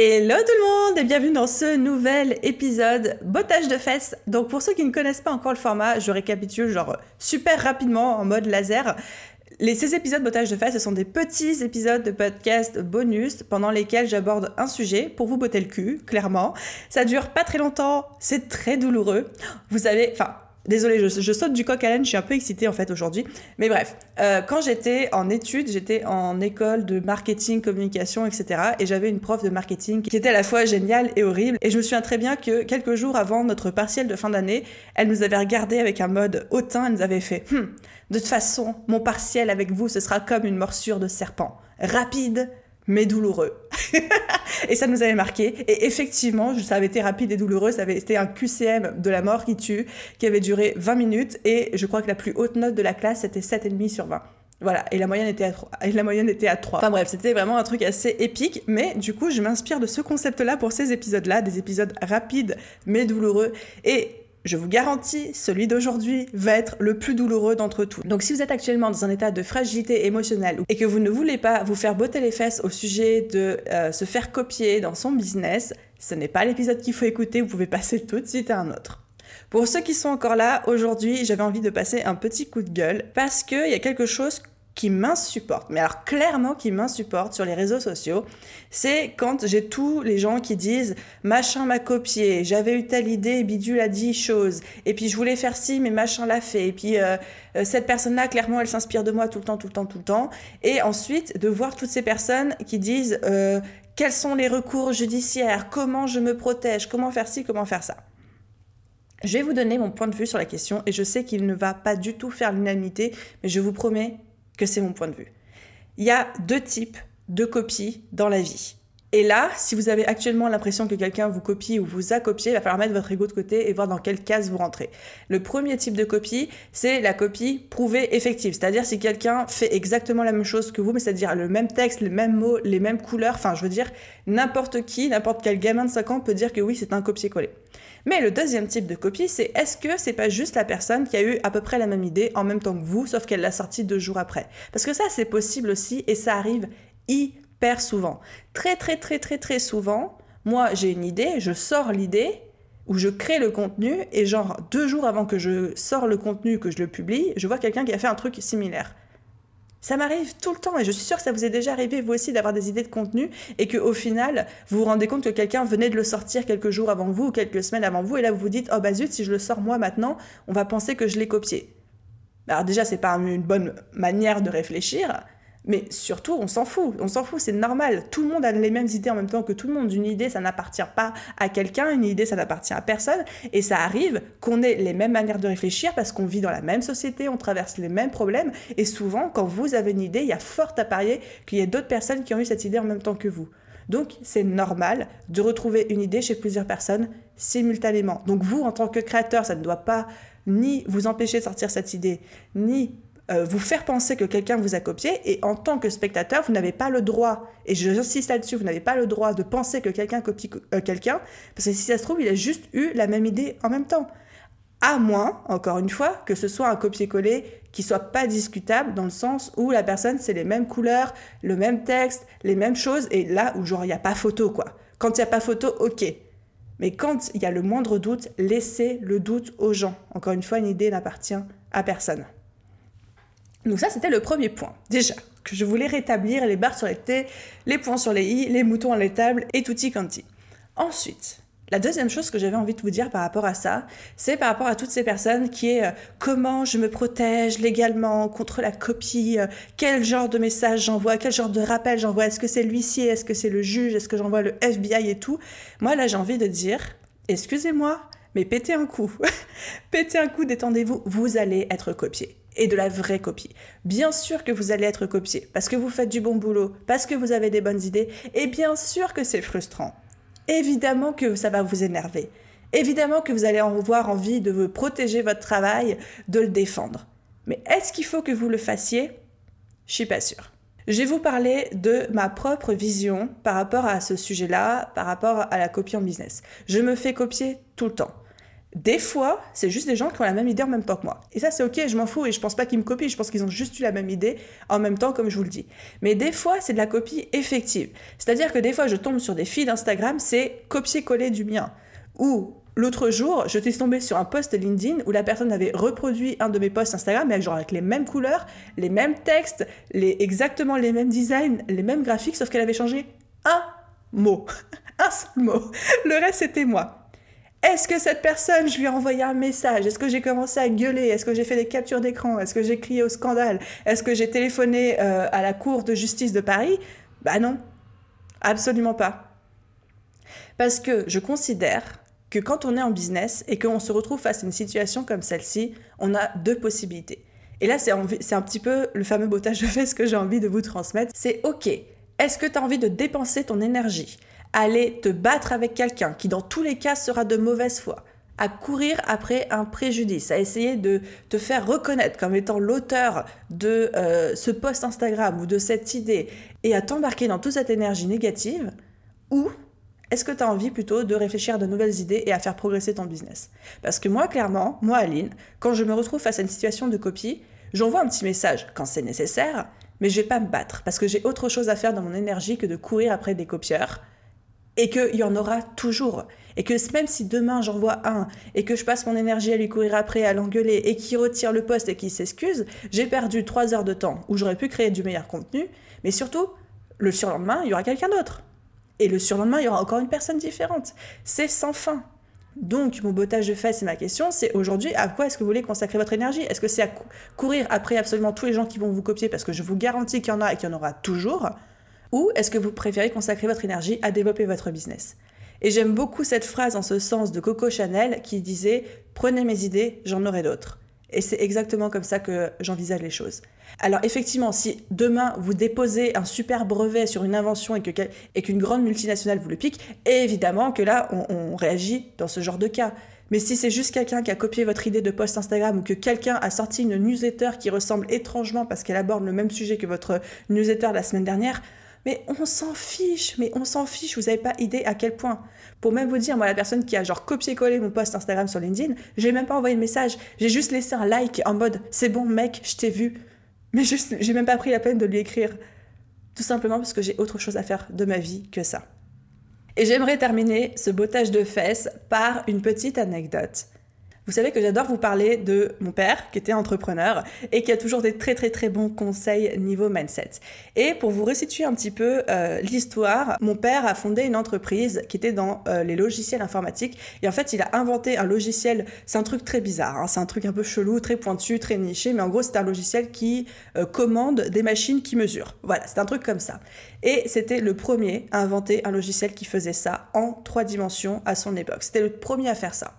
Hello tout le monde et bienvenue dans ce nouvel épisode bottage de fesses. Donc pour ceux qui ne connaissent pas encore le format, je récapitule genre super rapidement en mode laser. Les, ces épisodes bottage de fesses, ce sont des petits épisodes de podcast bonus pendant lesquels j'aborde un sujet pour vous botter le cul, clairement. Ça dure pas très longtemps, c'est très douloureux. Vous savez, enfin, Désolée, je, saute du coq à l'âne, je suis un peu excitée en fait aujourd'hui. Mais bref, euh, quand j'étais en études, j'étais en école de marketing, communication, etc. Et j'avais une prof de marketing qui était à la fois géniale et horrible. Et je me souviens très bien que quelques jours avant notre partiel de fin d'année, elle nous avait regardé avec un mode hautain, elle nous avait fait hum, De toute façon, mon partiel avec vous, ce sera comme une morsure de serpent. Rapide, mais douloureux. et ça nous avait marqué. Et effectivement, ça avait été rapide et douloureux. Ça avait été un QCM de la mort qui tue, qui avait duré 20 minutes. Et je crois que la plus haute note de la classe, c'était 7,5 sur 20. Voilà, et la moyenne était à 3. Et la moyenne était à 3. Enfin bref, c'était vraiment un truc assez épique, mais du coup, je m'inspire de ce concept-là pour ces épisodes-là, des épisodes rapides mais douloureux. Et je vous garantis, celui d'aujourd'hui va être le plus douloureux d'entre tous. Donc si vous êtes actuellement dans un état de fragilité émotionnelle et que vous ne voulez pas vous faire botter les fesses au sujet de euh, se faire copier dans son business, ce n'est pas l'épisode qu'il faut écouter, vous pouvez passer tout de suite à un autre. Pour ceux qui sont encore là, aujourd'hui, j'avais envie de passer un petit coup de gueule parce qu'il y a quelque chose qui m'insupporte, mais alors clairement qui m'insupporte sur les réseaux sociaux, c'est quand j'ai tous les gens qui disent machin m'a copié, j'avais eu telle idée, bidule a dit chose, et puis je voulais faire ci, mais machin l'a fait, et puis euh, euh, cette personne-là, clairement, elle s'inspire de moi tout le temps, tout le temps, tout le temps, et ensuite de voir toutes ces personnes qui disent euh, quels sont les recours judiciaires, comment je me protège, comment faire ci, comment faire ça? Je vais vous donner mon point de vue sur la question et je sais qu'il ne va pas du tout faire l'unanimité, mais je vous promets que c'est mon point de vue. Il y a deux types de copies dans la vie. Et là, si vous avez actuellement l'impression que quelqu'un vous copie ou vous a copié, il va falloir mettre votre ego de côté et voir dans quelle case vous rentrez. Le premier type de copie, c'est la copie prouvée effective. C'est-à-dire si quelqu'un fait exactement la même chose que vous, mais c'est-à-dire le même texte, les mêmes mots, les mêmes couleurs, enfin je veux dire, n'importe qui, n'importe quel gamin de 5 ans peut dire que oui, c'est un copier-coller. Mais le deuxième type de copie, c'est est-ce que c'est pas juste la personne qui a eu à peu près la même idée en même temps que vous, sauf qu'elle l'a sortie deux jours après? Parce que ça, c'est possible aussi et ça arrive souvent. Très, très, très, très, très souvent, moi, j'ai une idée, je sors l'idée, ou je crée le contenu, et genre deux jours avant que je sors le contenu, que je le publie, je vois quelqu'un qui a fait un truc similaire. Ça m'arrive tout le temps et je suis sûre que ça vous est déjà arrivé vous aussi d'avoir des idées de contenu et qu'au final vous vous rendez compte que quelqu'un venait de le sortir quelques jours avant vous ou quelques semaines avant vous et là vous vous dites oh bah zut si je le sors moi maintenant on va penser que je l'ai copié. Alors déjà c'est pas une bonne manière de réfléchir mais surtout, on s'en fout, on s'en fout, c'est normal. Tout le monde a les mêmes idées en même temps que tout le monde. Une idée, ça n'appartient pas à quelqu'un, une idée, ça n'appartient à personne. Et ça arrive qu'on ait les mêmes manières de réfléchir parce qu'on vit dans la même société, on traverse les mêmes problèmes. Et souvent, quand vous avez une idée, il y a fort à parier qu'il y a d'autres personnes qui ont eu cette idée en même temps que vous. Donc, c'est normal de retrouver une idée chez plusieurs personnes simultanément. Donc, vous, en tant que créateur, ça ne doit pas ni vous empêcher de sortir cette idée, ni euh, vous faire penser que quelqu'un vous a copié et en tant que spectateur, vous n'avez pas le droit, et j'insiste là-dessus, vous n'avez pas le droit de penser que quelqu'un copie euh, quelqu'un, parce que si ça se trouve, il a juste eu la même idée en même temps. À moins, encore une fois, que ce soit un copier-coller qui soit pas discutable dans le sens où la personne c'est les mêmes couleurs, le même texte, les mêmes choses, et là où genre il n'y a pas photo quoi. Quand il n'y a pas photo, ok. Mais quand il y a le moindre doute, laissez le doute aux gens. Encore une fois, une idée n'appartient à personne. Donc ça, c'était le premier point. Déjà, que je voulais rétablir les barres sur les T, les points sur les I, les moutons à l'étable et tutti quanti. Ensuite, la deuxième chose que j'avais envie de vous dire par rapport à ça, c'est par rapport à toutes ces personnes qui est euh, comment je me protège légalement contre la copie, euh, quel genre de message j'envoie, quel genre de rappel j'envoie, est-ce que c'est l'huissier, est-ce que c'est le juge, est-ce que j'envoie le FBI et tout. Moi là j'ai envie de dire, excusez-moi, mais pétez un coup. pétez un coup, détendez-vous, vous allez être copié et de la vraie copie. Bien sûr que vous allez être copié parce que vous faites du bon boulot, parce que vous avez des bonnes idées, et bien sûr que c'est frustrant. Évidemment que ça va vous énerver. Évidemment que vous allez avoir envie de vous protéger votre travail, de le défendre. Mais est-ce qu'il faut que vous le fassiez? Je suis pas sûre. Je vais vous parler de ma propre vision par rapport à ce sujet-là, par rapport à la copie en business. Je me fais copier tout le temps. Des fois, c'est juste des gens qui ont la même idée en même temps que moi. Et ça, c'est ok, je m'en fous et je pense pas qu'ils me copient, je pense qu'ils ont juste eu la même idée en même temps, comme je vous le dis. Mais des fois, c'est de la copie effective. C'est-à-dire que des fois, je tombe sur des feeds Instagram, c'est copier-coller du mien. Ou l'autre jour, je suis tombée sur un post LinkedIn où la personne avait reproduit un de mes posts Instagram, mais genre avec les mêmes couleurs, les mêmes textes, les, exactement les mêmes designs, les mêmes graphiques, sauf qu'elle avait changé un mot. un seul mot. Le reste, c'était moi. Est-ce que cette personne, je lui ai envoyé un message? Est-ce que j'ai commencé à gueuler? Est-ce que j'ai fait des captures d'écran? Est-ce que j'ai crié au scandale? Est-ce que j'ai téléphoné euh, à la Cour de justice de Paris? Bah non, absolument pas. Parce que je considère que quand on est en business et qu'on se retrouve face à une situation comme celle-ci, on a deux possibilités. Et là, c'est un petit peu le fameux botage de fesses que j'ai envie de vous transmettre. C'est OK, est-ce que tu as envie de dépenser ton énergie? Aller te battre avec quelqu'un qui dans tous les cas sera de mauvaise foi, à courir après un préjudice, à essayer de te faire reconnaître comme étant l'auteur de euh, ce post Instagram ou de cette idée et à t'embarquer dans toute cette énergie négative, ou est-ce que tu as envie plutôt de réfléchir à de nouvelles idées et à faire progresser ton business? Parce que moi, clairement, moi, Aline, quand je me retrouve face à une situation de copie, j'envoie un petit message quand c'est nécessaire, mais je vais pas me battre parce que j'ai autre chose à faire dans mon énergie que de courir après des copieurs et qu'il y en aura toujours. Et que même si demain j'en vois un et que je passe mon énergie à lui courir après, à l'engueuler et qu'il retire le poste et qu'il s'excuse, j'ai perdu trois heures de temps où j'aurais pu créer du meilleur contenu, mais surtout, le surlendemain, il y aura quelqu'un d'autre. Et le surlendemain, il y aura encore une personne différente. C'est sans fin. Donc, mon bottage de fesses, c'est ma question, c'est aujourd'hui, à quoi est-ce que vous voulez consacrer votre énergie? Est-ce que c'est à courir après absolument tous les gens qui vont vous copier parce que je vous garantis qu'il y en a et qu'il y en aura toujours? Ou est-ce que vous préférez consacrer votre énergie à développer votre business? Et j'aime beaucoup cette phrase en ce sens de Coco Chanel qui disait Prenez mes idées, j'en aurai d'autres. Et c'est exactement comme ça que j'envisage les choses. Alors effectivement, si demain vous déposez un super brevet sur une invention et qu'une grande multinationale vous le pique, évidemment que là, on, on réagit dans ce genre de cas. Mais si c'est juste quelqu'un qui a copié votre idée de post Instagram ou que quelqu'un a sorti une newsletter qui ressemble étrangement parce qu'elle aborde le même sujet que votre newsletter la semaine dernière, mais on s'en fiche, mais on s'en fiche, vous n'avez pas idée à quel point. Pour même vous dire, moi, la personne qui a genre copié-collé mon post Instagram sur LinkedIn, j'ai même pas envoyé de message, j'ai juste laissé un like en mode c'est bon mec, je t'ai vu. Mais juste, j'ai même pas pris la peine de lui écrire. Tout simplement parce que j'ai autre chose à faire de ma vie que ça. Et j'aimerais terminer ce bottage de fesses par une petite anecdote. Vous savez que j'adore vous parler de mon père, qui était entrepreneur et qui a toujours des très très très bons conseils niveau mindset. Et pour vous resituer un petit peu euh, l'histoire, mon père a fondé une entreprise qui était dans euh, les logiciels informatiques. Et en fait, il a inventé un logiciel, c'est un truc très bizarre, hein. c'est un truc un peu chelou, très pointu, très niché, mais en gros, c'est un logiciel qui euh, commande des machines qui mesurent. Voilà, c'est un truc comme ça. Et c'était le premier à inventer un logiciel qui faisait ça en trois dimensions à son époque. C'était le premier à faire ça.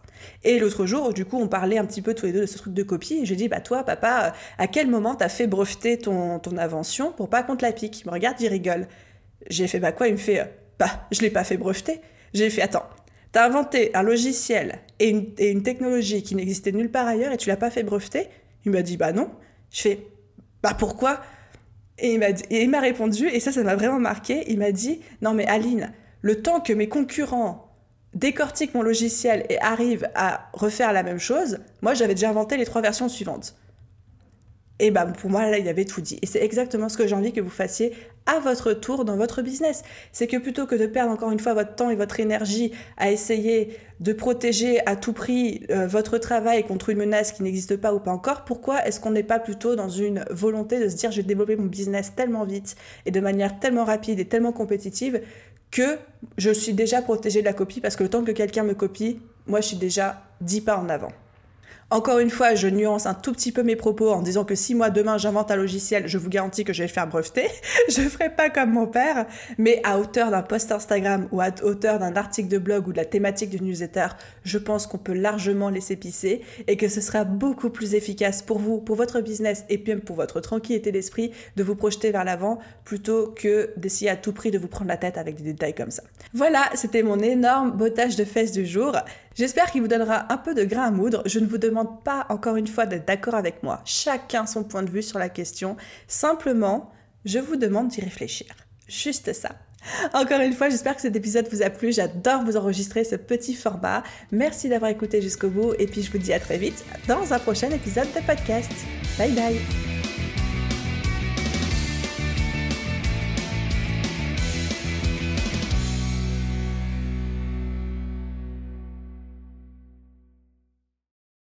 Et l'autre jour, du coup, on parlait un petit peu tous les deux de ce truc de copie. Et j'ai dit, bah toi, papa, à quel moment t'as fait breveter ton, invention pour pas qu'on te la pique? Il me regarde, il rigole. J'ai fait, bah quoi? Il me fait, bah, je l'ai pas fait breveter. J'ai fait, attends, t'as inventé un logiciel et une, et une technologie qui n'existait nulle part ailleurs et tu l'as pas fait breveter? Il m'a dit, bah non. Je fais, bah pourquoi? Et il m'a répondu, et ça, ça m'a vraiment marqué. Il m'a dit, non mais Aline, le temps que mes concurrents décortique mon logiciel et arrive à refaire la même chose, moi j'avais déjà inventé les trois versions suivantes. Et ben pour moi là il avait tout dit. Et c'est exactement ce que j'ai envie que vous fassiez à votre tour dans votre business. C'est que plutôt que de perdre encore une fois votre temps et votre énergie à essayer de protéger à tout prix euh, votre travail contre une menace qui n'existe pas ou pas encore, pourquoi est-ce qu'on n'est pas plutôt dans une volonté de se dire je vais mon business tellement vite et de manière tellement rapide et tellement compétitive que je suis déjà protégée de la copie parce que le temps que quelqu'un me copie, moi je suis déjà 10 pas en avant. Encore une fois, je nuance un tout petit peu mes propos en disant que si moi demain j'invente un logiciel, je vous garantis que je vais le faire breveter. je ferai pas comme mon père, mais à hauteur d'un post Instagram ou à hauteur d'un article de blog ou de la thématique du newsletter, je pense qu'on peut largement laisser pisser et que ce sera beaucoup plus efficace pour vous, pour votre business et puis même pour votre tranquillité d'esprit de vous projeter vers l'avant plutôt que d'essayer à tout prix de vous prendre la tête avec des détails comme ça. Voilà, c'était mon énorme bottage de fesses du jour. J'espère qu'il vous donnera un peu de grain à moudre. Je ne vous demande pas encore une fois d'être d'accord avec moi. Chacun son point de vue sur la question. Simplement, je vous demande d'y réfléchir. Juste ça. Encore une fois, j'espère que cet épisode vous a plu. J'adore vous enregistrer ce petit format. Merci d'avoir écouté jusqu'au bout et puis je vous dis à très vite dans un prochain épisode de podcast. Bye bye